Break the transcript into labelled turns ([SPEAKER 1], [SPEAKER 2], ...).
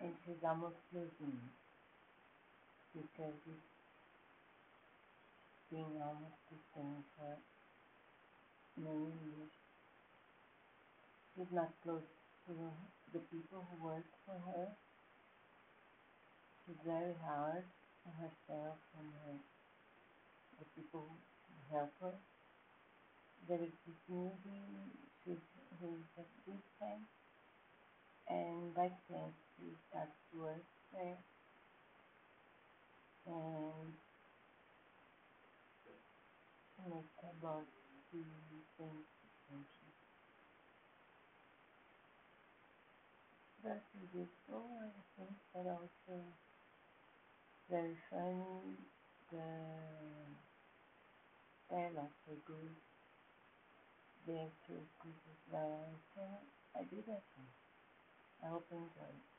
[SPEAKER 1] she's almost losing because been almost the same for many years. She's not close to the people who work for her. She's very hard on herself and her, the people who help her. There is this newbie who's, who's a good friend, and by chance starts to work there. And her boss do things attention. But she's useful, I think, but also very funny. The are good. The actors good as well. So I do that one. I hope you enjoy it.